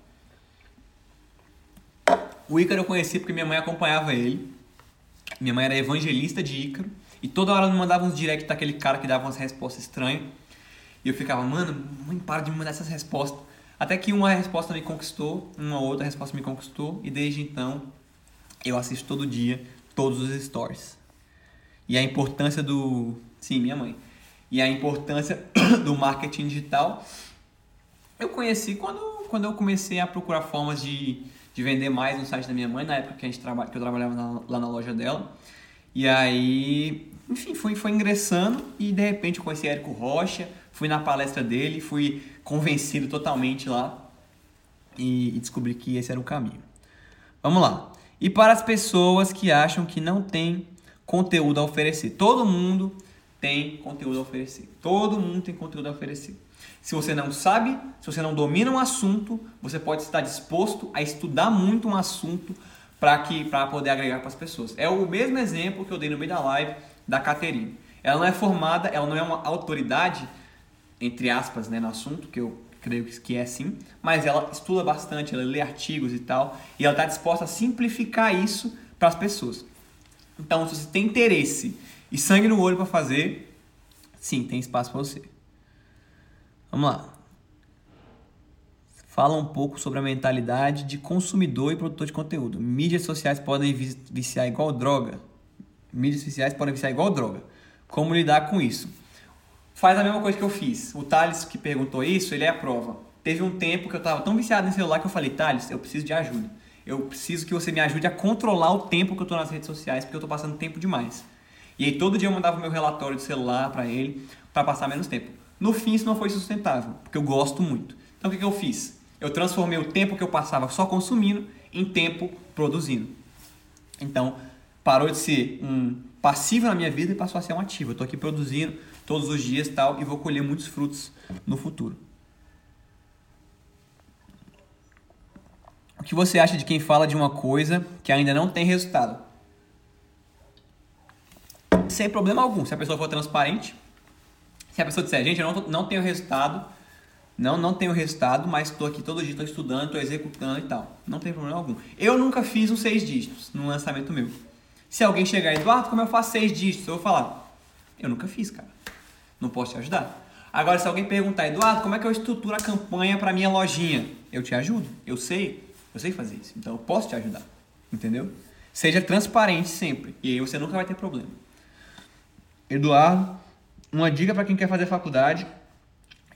Speaker 1: O Ícaro eu conheci porque minha mãe acompanhava ele. Minha mãe era evangelista de Ícaro. E toda hora me mandava uns direct daquele cara que dava umas respostas estranhas. E eu ficava, mano, mãe, para de me mandar essas respostas. Até que uma resposta me conquistou, uma outra resposta me conquistou. E desde então, eu assisto todo dia todos os stories. e a importância do. Sim, minha mãe. E a importância (coughs) do marketing digital, eu conheci quando, quando eu comecei a procurar formas de, de vender mais no site da minha mãe, na época que, a gente traba, que eu trabalhava na, lá na loja dela. E aí, enfim, foi, foi ingressando e de repente eu conheci Érico Rocha, fui na palestra dele, fui convencido totalmente lá e, descobri que esse era o caminho. Vamos lá. E para as pessoas que acham que não tem conteúdo a oferecer, todo mundo tem conteúdo a oferecer. Todo mundo tem conteúdo a oferecer. Se você não sabe, se você não domina um assunto, você pode estar disposto a estudar muito um assunto para que para poder agregar para as pessoas. É o mesmo exemplo que eu dei no meio da live da Caterine. Ela não é formada, ela não é uma autoridade entre aspas, né, no assunto, que eu creio que é sim, mas ela estuda bastante, ela lê artigos e tal, e ela está disposta a simplificar isso para as pessoas. Então, se você tem interesse e sangue no olho para fazer, sim, tem espaço para você. Vamos lá. Fala um pouco sobre a mentalidade de consumidor e produtor de conteúdo. Mídias sociais podem viciar igual droga. Mídias sociais podem viciar igual droga. Como lidar com isso? Faz a mesma coisa que eu fiz. O Thales que perguntou isso, ele é a prova. Teve um tempo que eu estava tão viciado em celular que eu falei, Thales, eu preciso de ajuda. Eu preciso que você me ajude a controlar o tempo que eu estou nas redes sociais, porque eu estou passando tempo demais. E aí todo dia eu mandava meu relatório de celular para ele para passar menos tempo. No fim isso não foi sustentável, porque eu gosto muito. Então o que, que eu fiz? Eu transformei o tempo que eu passava só consumindo em tempo produzindo. Então parou de ser um passivo na minha vida e passou a ser um ativo. Eu estou aqui produzindo todos os dias tal e vou colher muitos frutos no futuro. O que você acha de quem fala de uma coisa que ainda não tem resultado? sem problema algum. Se a pessoa for transparente, se a pessoa disser, gente, eu não, não tenho resultado, não, não tenho resultado, mas estou aqui todo dia, estou estudando, estou executando e tal. Não tem problema algum. Eu nunca fiz um seis dígitos no lançamento meu. Se alguém chegar, Eduardo, como eu faço seis dígitos? Eu vou falar, eu nunca fiz, cara. Não posso te ajudar. Agora, se alguém perguntar, Eduardo, como é que eu estruturo a campanha para minha lojinha? Eu te ajudo. Eu sei, eu sei fazer isso. Então, eu posso te ajudar. Entendeu? Seja transparente sempre. E aí você nunca vai ter problema. Eduardo, uma dica para quem quer fazer faculdade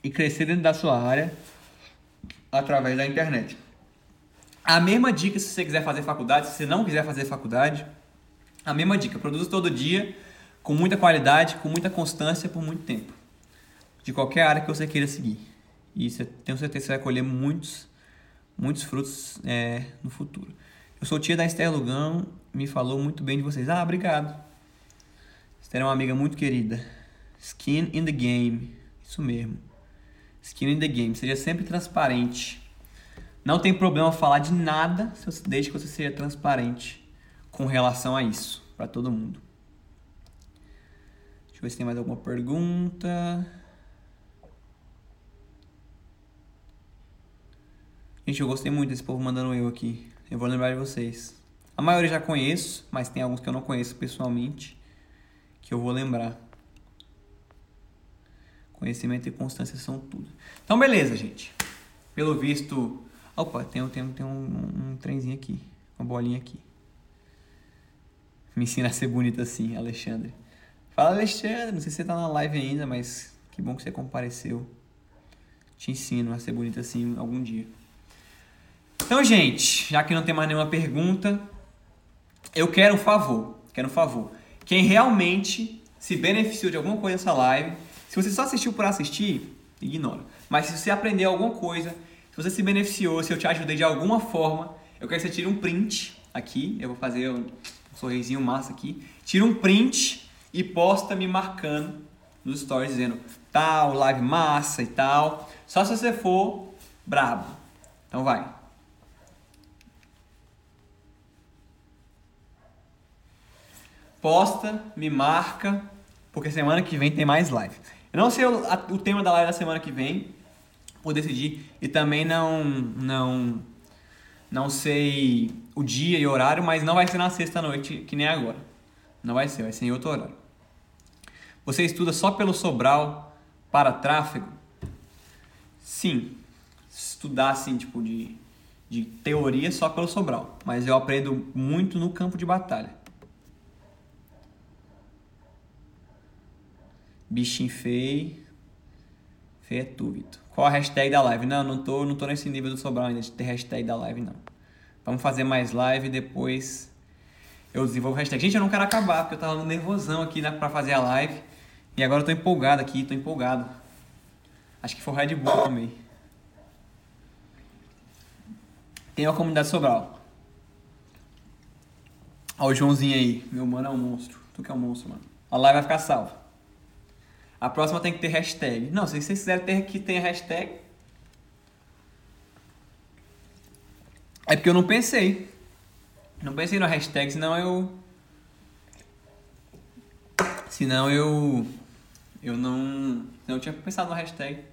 Speaker 1: e crescer dentro da sua área através da internet. A mesma dica se você quiser fazer faculdade, se você não quiser fazer faculdade, a mesma dica, produza todo dia, com muita qualidade, com muita constância por muito tempo. De qualquer área que você queira seguir. E você, tenho certeza que você vai colher muitos, muitos frutos é, no futuro. Eu sou tia da Esther Lugão, me falou muito bem de vocês. Ah, obrigado. Esther é uma amiga muito querida. Skin in the game. Isso mesmo. Skin in the game. Seja sempre transparente. Não tem problema falar de nada desde que você seja transparente com relação a isso. Para todo mundo. Eu ver se tem mais alguma pergunta. Gente, eu gostei muito desse povo mandando eu aqui. Eu vou lembrar de vocês. A maioria já conheço, mas tem alguns que eu não conheço pessoalmente que eu vou lembrar. Conhecimento e constância são tudo. Então, beleza, gente. Pelo visto. Opa, tem, tem, tem um, um trenzinho aqui. Uma bolinha aqui. Me ensina a ser bonito assim, Alexandre. Fala, Alexandre. Não sei se você tá na live ainda, mas que bom que você compareceu. Te ensino a ser bonito assim algum dia. Então, gente, já que não tem mais nenhuma pergunta, eu quero um favor. Quero um favor quem realmente se beneficiou de alguma coisa dessa live. Se você só assistiu por assistir, ignora. Mas se você aprendeu alguma coisa, se você se beneficiou, se eu te ajudei de alguma forma, eu quero que você tire um print aqui. Eu vou fazer um sorrisinho massa aqui. Tira um print e posta me marcando nos stories dizendo tal, live massa e tal. Só se você for brabo. Então vai. posta, me marca, porque semana que vem tem mais live. Eu não sei o, a, o tema da live da semana que vem, vou decidir, e também não, não, não sei o dia e horário, mas não vai ser na sexta-noite, que nem agora. Não vai ser, vai ser em outro horário. Você estuda só pelo Sobral para tráfego? Sim. Estudar assim, tipo, de, de teoria só pelo Sobral. Mas eu aprendo muito no campo de batalha. Bichinho feio. Feio é tu, Vitor. Qual a hashtag da live? Não, não tô, não tô nesse nível do Sobral ainda de ter hashtag da live, não. Vamos fazer mais live e depois eu desenvolvo hashtag. Gente, eu não quero acabar, porque eu tava nervosão aqui né, pra fazer a live. E agora eu tô empolgado aqui, tô empolgado. Acho que foi o Red Bull também. Tem uma comunidade Sobral. Olha o Joãozinho aí. Meu mano é um monstro. Tu que é um monstro, mano. A live vai ficar salva. A próxima tem que ter hashtag. Não, se vocês quiserem ter que tenha hashtag. É porque eu não pensei. Não pensei no hashtag, senão eu. Senão eu. Eu não. Não tinha pensado no hashtag.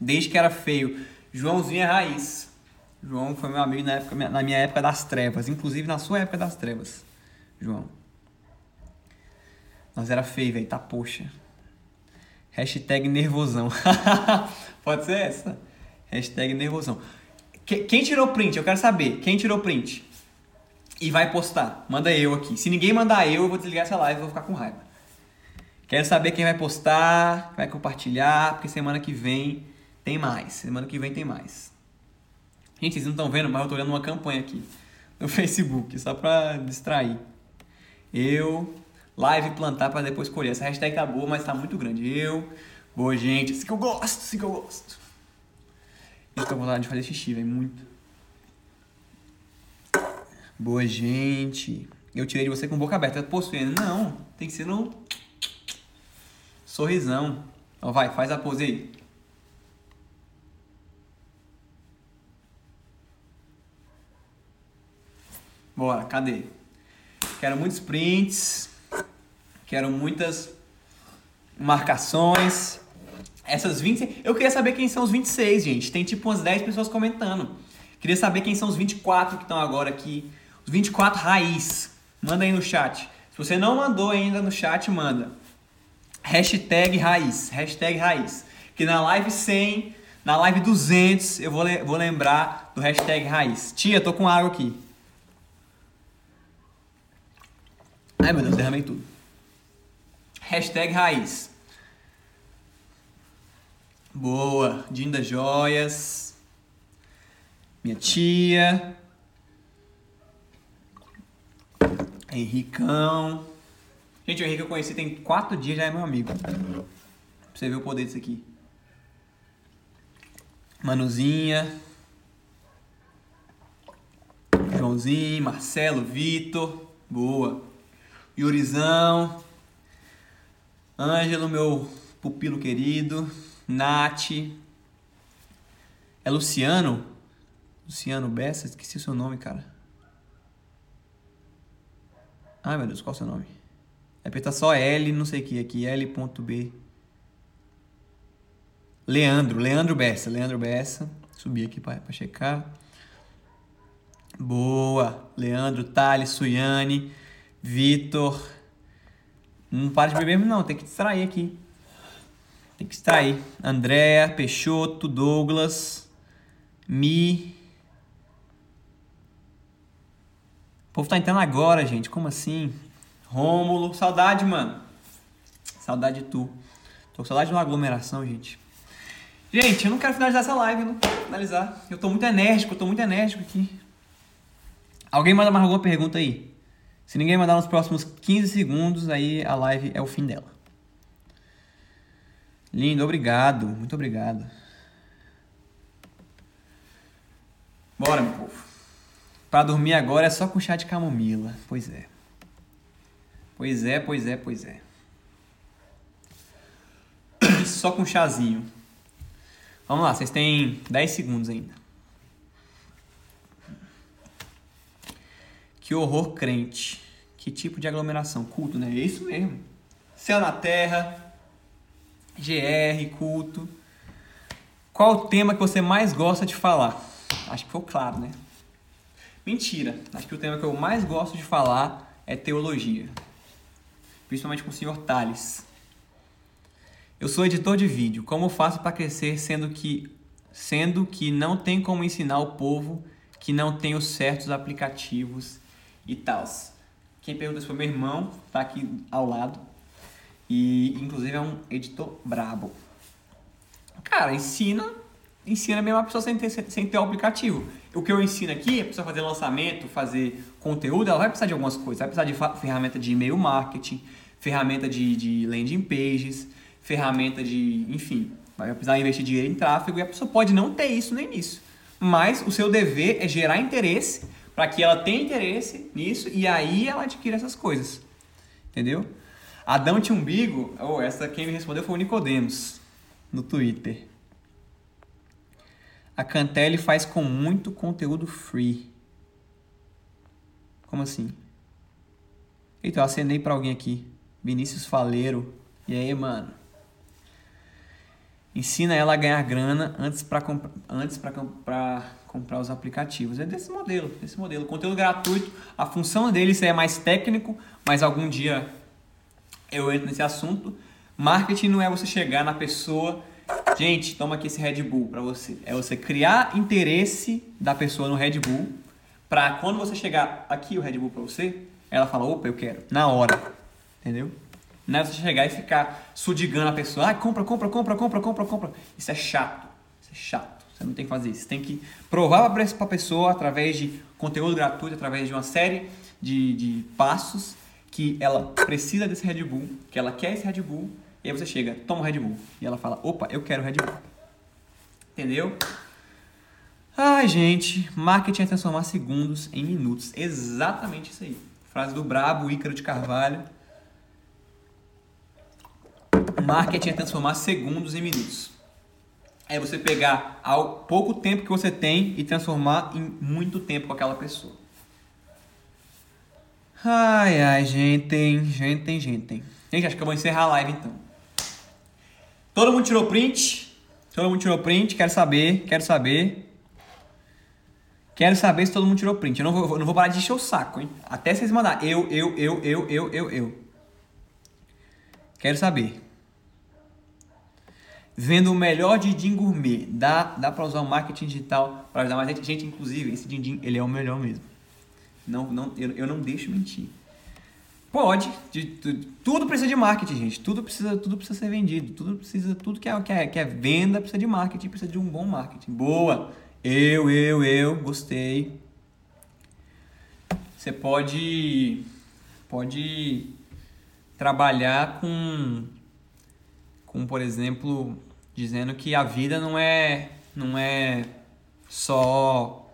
Speaker 1: Desde que era feio. Joãozinho é raiz. João foi meu amigo na, época, na minha época das trevas. Inclusive na sua época das trevas. João. Nós era feio, velho. Tá poxa. Hashtag nervosão. (laughs) Pode ser essa? Hashtag nervosão. Quem tirou print? Eu quero saber. Quem tirou print? E vai postar. Manda eu aqui. Se ninguém mandar eu, eu vou desligar essa live e vou ficar com raiva. Quero saber quem vai postar, vai compartilhar, porque semana que vem tem mais. Semana que vem tem mais. Gente, vocês não estão vendo, mas eu tô olhando uma campanha aqui no (laughs) Facebook, só pra distrair. Eu, live plantar para depois colher. Essa hashtag tá boa, mas tá muito grande. Eu, boa gente, assim que eu gosto, assim que eu gosto. Eu tô com vontade de fazer xixi, velho, muito. Boa gente. Eu tirei de você com boca aberta. Possuindo. Não, tem que ser no sorrisão. Então vai, faz a pose aí. Bora, cadê? Quero muitos prints. Quero muitas marcações. Essas 20. Eu queria saber quem são os 26, gente. Tem tipo umas 10 pessoas comentando. Queria saber quem são os 24 que estão agora aqui. Os 24 raiz. Manda aí no chat. Se você não mandou ainda no chat, manda. Hashtag raiz. Hashtag raiz. Que na live 100, na live 200, eu vou, vou lembrar do hashtag raiz. Tia, tô com água aqui. Ai meu Deus, derramei tudo. Hashtag raiz. Boa. Dinda Joias. Minha tia. Henricão. Gente, o Henrique eu conheci tem quatro dias, já é meu amigo. Pra você ver o poder disso aqui. Manuzinha. Joãozinho, Marcelo, Vitor. Boa. Yurizão. Ângelo, meu pupilo querido. Nath. É Luciano? Luciano Bessa? Esqueci o seu nome, cara. Ai, meu Deus, qual é o seu nome? É porque tá só L, não sei o que aqui. L.B. Leandro. Leandro Bessa. Leandro Bessa. Subi aqui pra checar. Boa. Leandro, Thales, Suiane, Vitor. Não para de beber não. Tem que distrair aqui. Tem que extrair. Andréa, Peixoto, Douglas, Mi. O povo tá entrando agora, gente. Como assim? Rômulo. Saudade, mano. Saudade de tu. Tô com saudade de uma aglomeração, gente. Gente, eu não quero finalizar essa live, não finalizar. Eu tô muito enérgico, eu tô muito enérgico aqui. Alguém manda mais alguma pergunta aí? Se ninguém mandar nos próximos 15 segundos, aí a live é o fim dela. Lindo, obrigado. Muito obrigado. Bora, meu povo. Para dormir agora é só com chá de camomila. Pois é. Pois é, pois é, pois é. Só com chazinho. Vamos lá, vocês têm 10 segundos ainda. Que horror crente. Que tipo de aglomeração? Culto, né? É isso mesmo. Céu na terra, GR, culto. Qual o tema que você mais gosta de falar? Acho que ficou claro, né? Mentira. Acho que o tema que eu mais gosto de falar é teologia. Principalmente com o senhor Tales. Eu sou editor de vídeo. Como faço para crescer sendo que sendo que não tem como ensinar o povo que não tem os certos aplicativos e tal. Quem pergunta isso foi meu irmão, tá aqui ao lado. E inclusive é um editor brabo. Cara, ensina, ensina mesmo a pessoa sem ter, sem ter o aplicativo. O que eu ensino aqui é a fazer lançamento, fazer conteúdo, ela vai precisar de algumas coisas. Vai precisar de ferramenta de e-mail marketing, ferramenta de, de landing pages, ferramenta de, enfim, vai precisar investir dinheiro em tráfego e a pessoa pode não ter isso no início. Mas o seu dever é gerar interesse para que ela tenha interesse nisso e aí ela adquira essas coisas. Entendeu? Adão tinha umbigo. Oh, essa quem me respondeu foi o Nicodemos no Twitter. A Cantelli faz com muito conteúdo free. Como assim? Eita, eu acendei para alguém aqui. Vinícius Faleiro. E aí, mano? Ensina ela a ganhar grana antes para antes para comprar os aplicativos. É desse modelo, desse modelo. Conteúdo gratuito. A função dele é mais técnico, mas algum dia eu entro nesse assunto. Marketing não é você chegar na pessoa, gente, toma aqui esse Red Bull para você. É você criar interesse da pessoa no Red Bull, para quando você chegar aqui o Red Bull para você, ela fala, opa, eu quero, na hora. Entendeu? Não é você chegar e ficar sudigando a pessoa, ah, compra, compra, compra, compra, compra, compra. Isso é chato. Isso é chato. Você não tem que fazer isso. Você tem que provar para a pessoa através de conteúdo gratuito, através de uma série de, de passos que ela precisa desse Red Bull, que ela quer esse Red Bull, e aí você chega, toma o Red Bull. E ela fala, opa, eu quero Red Bull. Entendeu? Ai, gente, marketing é transformar segundos em minutos. Exatamente isso aí. Frase do brabo Ícaro de Carvalho. Marketing é transformar segundos em minutos. É você pegar ao pouco tempo que você tem e transformar em muito tempo com aquela pessoa. Ai, ai, gente, gente, gente. Gente, acho que eu vou encerrar a live então. Todo mundo tirou print? Todo mundo tirou print? Quero saber, quero saber. Quero saber se todo mundo tirou print. Eu não vou, não vou parar de encher o saco, hein? Até vocês mandar. Eu, eu, eu, eu, eu, eu, eu. Quero saber. Vendo o melhor din gourmet. Dá, dá pra usar o marketing digital para ajudar mais gente. Gente, inclusive, esse din ele é o melhor mesmo. Não, não, eu, eu não deixo mentir. Pode, de, de, tudo precisa de marketing, gente. Tudo precisa, tudo precisa ser vendido. Tudo precisa, tudo que é, que é, que é venda precisa de marketing, precisa de um bom marketing. Boa. Eu, eu, eu, gostei. Você pode, pode trabalhar com, com, por exemplo, dizendo que a vida não é, não é só,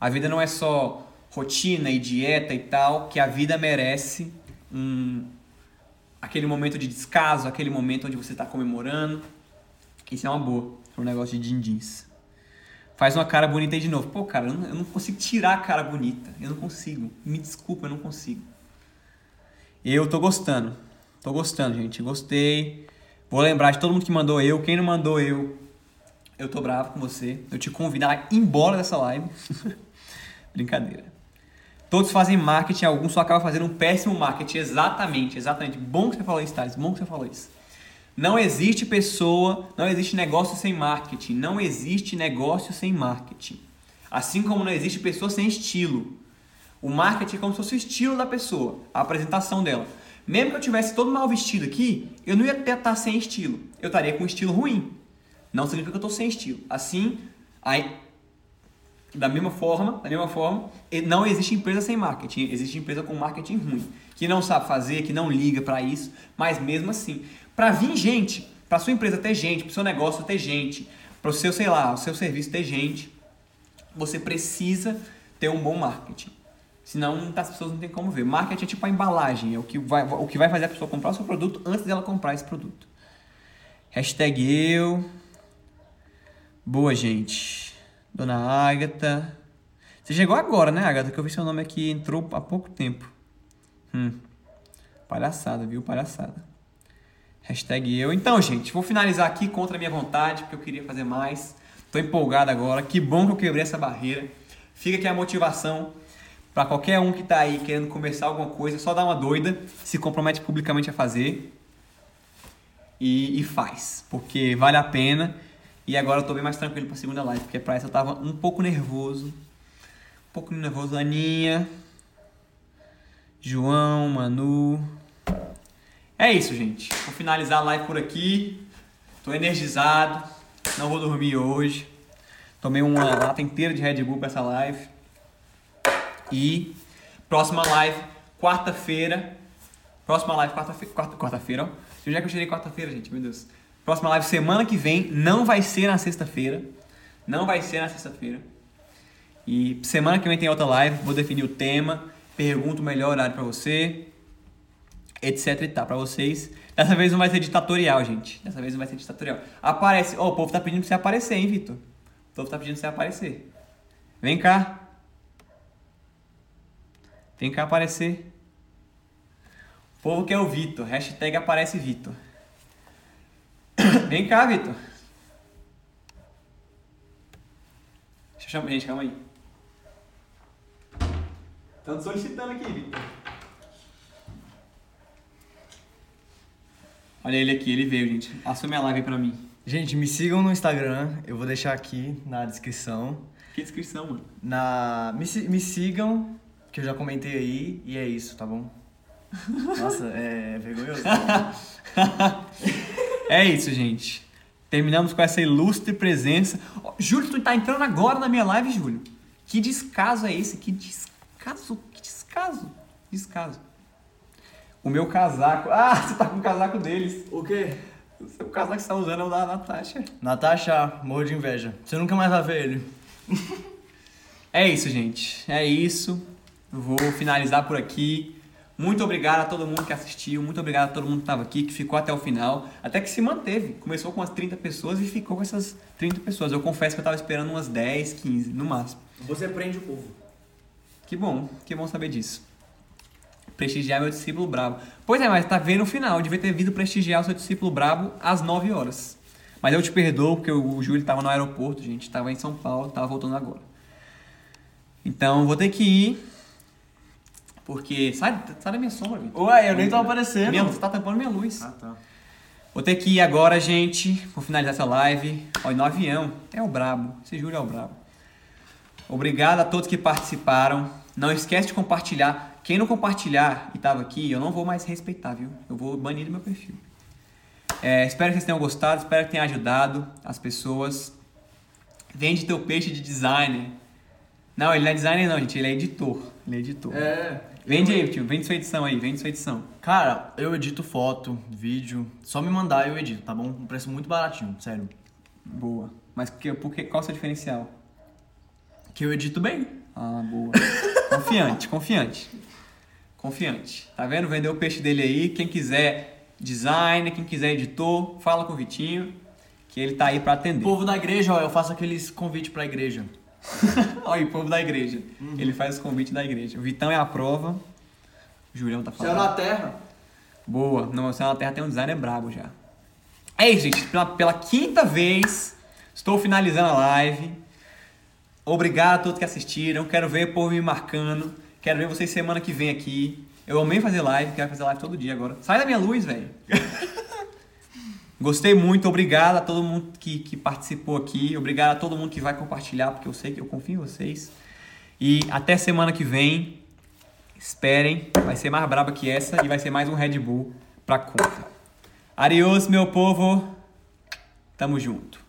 Speaker 1: a vida não é só rotina e dieta e tal, que a vida merece um, aquele momento de descaso, aquele momento onde você está comemorando. Isso é uma boa para um negócio de din-dins. Faz uma cara bonita aí de novo. Pô, cara, eu não, eu não consigo tirar a cara bonita. Eu não consigo. Me desculpa, eu não consigo. Eu tô gostando. Tô gostando, gente. Gostei. Vou lembrar de todo mundo que mandou eu. Quem não mandou eu, eu tô bravo com você. Eu te convido a ir embora dessa live. (laughs) Brincadeira. Todos fazem marketing, alguns só acabam fazendo um péssimo marketing. Exatamente, exatamente. Bom que você falou isso, Thales. Bom que você falou isso. Não existe pessoa, não existe negócio sem marketing. Não existe negócio sem marketing. Assim como não existe pessoa sem estilo. O marketing é como se fosse o estilo da pessoa, a apresentação dela. Mesmo que eu tivesse todo mal vestido aqui, eu não ia estar sem estilo. Eu estaria com um estilo ruim. Não significa que eu estou sem estilo. Assim, aí da mesma forma, da mesma forma, não existe empresa sem marketing, existe empresa com marketing ruim, que não sabe fazer, que não liga para isso, mas mesmo assim, para vir gente, para sua empresa ter gente, para seu negócio ter gente, para o seu, sei lá, o seu serviço ter gente, você precisa ter um bom marketing. Senão as pessoas não têm como ver. Marketing é tipo a embalagem, é o que vai, o que vai fazer a pessoa comprar o seu produto antes dela comprar esse produto. Hashtag eu. Boa, gente. Dona Ágata. Você chegou agora, né, Ágata? Que eu vi seu nome aqui, entrou há pouco tempo. Hum. Palhaçada, viu? Palhaçada. Hashtag eu. Então, gente, vou finalizar aqui contra a minha vontade, porque eu queria fazer mais. Tô empolgado agora. Que bom que eu quebrei essa barreira. Fica aqui a motivação para qualquer um que tá aí querendo começar alguma coisa, só dá uma doida, se compromete publicamente a fazer e, e faz, porque vale a pena e agora eu tô bem mais tranquilo pra segunda live, porque pra essa eu tava um pouco nervoso. Um pouco nervoso. Aninha, João, Manu. É isso, gente. Vou finalizar a live por aqui. Tô energizado. Não vou dormir hoje. Tomei uma lata inteira de Red Bull pra essa live. E próxima live, quarta-feira. Próxima live, quarta-feira. Quarta, quarta-feira, ó. De onde que eu tirei quarta-feira, gente? Meu Deus. Próxima live semana que vem. Não vai ser na sexta-feira. Não vai ser na sexta-feira. E semana que vem tem outra live. Vou definir o tema. Pergunto o melhor horário pra você etc e tal, pra vocês. Dessa vez não vai ser ditatorial, gente. Dessa vez não vai ser ditatorial. Aparece. Ó, oh, o povo tá pedindo pra você aparecer, hein, Vitor? O povo tá pedindo pra você aparecer. Vem cá. Vem cá aparecer. O povo quer o Vitor. Hashtag aparece Vitor. (coughs) Vem cá, Vitor. Deixa eu chamar. Gente, calma aí. Estão solicitando aqui, Vitor. Olha ele aqui, ele veio, gente. Assume a live pra mim.
Speaker 2: Gente, me sigam no Instagram, eu vou deixar aqui na descrição.
Speaker 1: Que descrição, mano?
Speaker 2: Na... Me, me sigam, que eu já comentei aí, e é isso, tá bom? (laughs) Nossa, é vergonhoso. (laughs)
Speaker 1: é isso, gente. Terminamos com essa ilustre presença. Oh, Júlio, tu tá entrando agora na minha live, Júlio. Que descaso é esse? Que descaso, que descaso. Descaso. O meu casaco. Ah, (laughs) você tá com o casaco deles.
Speaker 2: O quê?
Speaker 1: O casaco que você tá usando é o da Natasha.
Speaker 2: Natasha, morro de inveja. Você nunca mais vai ver ele.
Speaker 1: é isso, gente. É isso. Vou finalizar por aqui. Muito obrigado a todo mundo que assistiu, muito obrigado a todo mundo que estava aqui, que ficou até o final, até que se manteve. Começou com umas 30 pessoas e ficou com essas 30 pessoas. Eu confesso que eu estava esperando umas 10, 15 no máximo.
Speaker 2: Você prende o povo.
Speaker 1: Que bom, que bom saber disso prestigiar meu discípulo brabo. Pois é, mas tá vendo o final. Eu devia ter vindo prestigiar o seu discípulo brabo às 9 horas. Mas eu te perdoo, porque o Júlio estava no aeroporto, gente. Estava em São Paulo, estava voltando agora. Então, vou ter que ir. Porque. Sai, sai da minha sombra, Vitor.
Speaker 2: Ué, eu nem tô aparecendo.
Speaker 1: Minha, você tá tampando minha luz.
Speaker 2: Ah, tá.
Speaker 1: Vou ter que ir agora, gente. Vou finalizar essa live. Olha, no avião. É o brabo. Esse Júlio é o brabo. Obrigado a todos que participaram. Não esquece de compartilhar. Quem não compartilhar e tava aqui, eu não vou mais respeitar, viu? Eu vou banir do meu perfil. É, espero que vocês tenham gostado, espero que tenha ajudado as pessoas. Vende teu peixe de designer. Não, ele não é designer não, gente, ele é editor. Ele é editor.
Speaker 2: É.
Speaker 1: Vende aí, tio, vende sua edição aí, vende sua edição.
Speaker 2: Cara, eu edito foto, vídeo, só me mandar eu edito, tá bom? Um preço muito baratinho, sério.
Speaker 1: Boa. Mas porque, porque, qual é o seu diferencial?
Speaker 2: Que eu edito bem.
Speaker 1: Ah, boa. (laughs) confiante, confiante confiante. Tá vendo? Vendeu o peixe dele aí. Quem quiser designer, quem quiser editor, fala com o Vitinho, que ele tá aí para atender.
Speaker 2: Povo da igreja, ó, eu faço aqueles convites pra igreja. (laughs)
Speaker 1: Olha aí, povo da igreja. Uhum. Ele faz os convites da igreja. O Vitão é a prova. O Julião tá falando.
Speaker 2: Céu na Terra.
Speaker 1: Boa. No Céu na Terra tem um designer brabo já. É isso, gente. Pela, pela quinta vez, estou finalizando a live. Obrigado a todos que assistiram. Quero ver o povo me marcando. Quero ver vocês semana que vem aqui. Eu amei fazer live, quero fazer live todo dia agora. Sai da minha luz, velho. (laughs) Gostei muito, obrigado a todo mundo que, que participou aqui. Obrigado a todo mundo que vai compartilhar, porque eu sei que eu confio em vocês. E até semana que vem. Esperem, vai ser mais braba que essa e vai ser mais um Red Bull pra conta. Arios, meu povo. Tamo junto.